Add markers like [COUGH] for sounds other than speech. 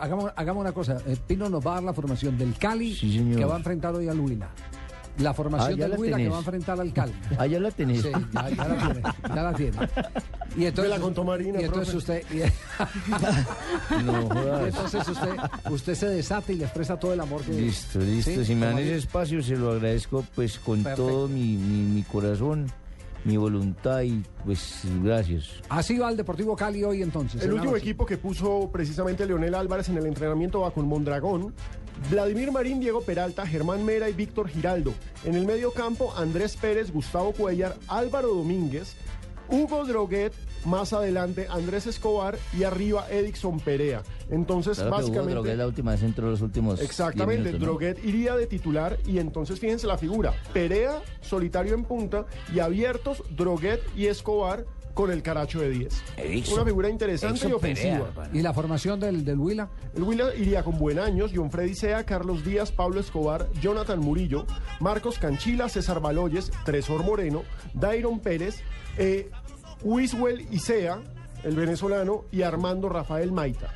Hagamos, hagamos una cosa. Eh, Pino nos va a dar la formación del Cali Sí, que va a enfrentar hoy al Huila. La formación Ah, la Huila que va a enfrentar al Cali. Ah, ya la tenés. Sí, ya, ya la tiene, ya la tiene. Y entonces, la contó Marina, y entonces usted, y- [LAUGHS] No y entonces usted, usted se desata y le expresa todo el amor que Listo, listo. Sí, si me dan ese espacio, se lo agradezco pues con Perfecto. todo mi, mi, mi corazón, mi voluntad y pues gracias. Así va el Deportivo Cali hoy entonces. El en último equipo que puso precisamente Leonel Álvarez en el entrenamiento va con Mondragón, Vladimir Marín, Diego Peralta, Germán Mera y Víctor Giraldo. En el medio campo, Andrés Pérez, Gustavo Cuellar, Álvaro Domínguez, Hugo Droguet, más adelante Andrés Escobar y arriba Edixon Perea. Entonces, Claro básicamente... Droguet la última vez entró los últimos. 10 Exactamente, minutos, ¿no? Droguet iría de titular y entonces fíjense la figura. Perea, solitario en punta y abiertos Droguet y Escobar con el caracho de 10. Edixon. Una figura interesante y ofensiva. Perea. ¿Y la formación del, del Huila? El Huila iría con Buen Años, John Freddy Sea, Carlos Díaz, Pablo Escobar, Jonathan Murillo, Marcos Canchila, César Baloyes, Tresor Moreno, Dairon Pérez, eh, Wiswell Isea, el venezolano, y Armando Rafael Maita.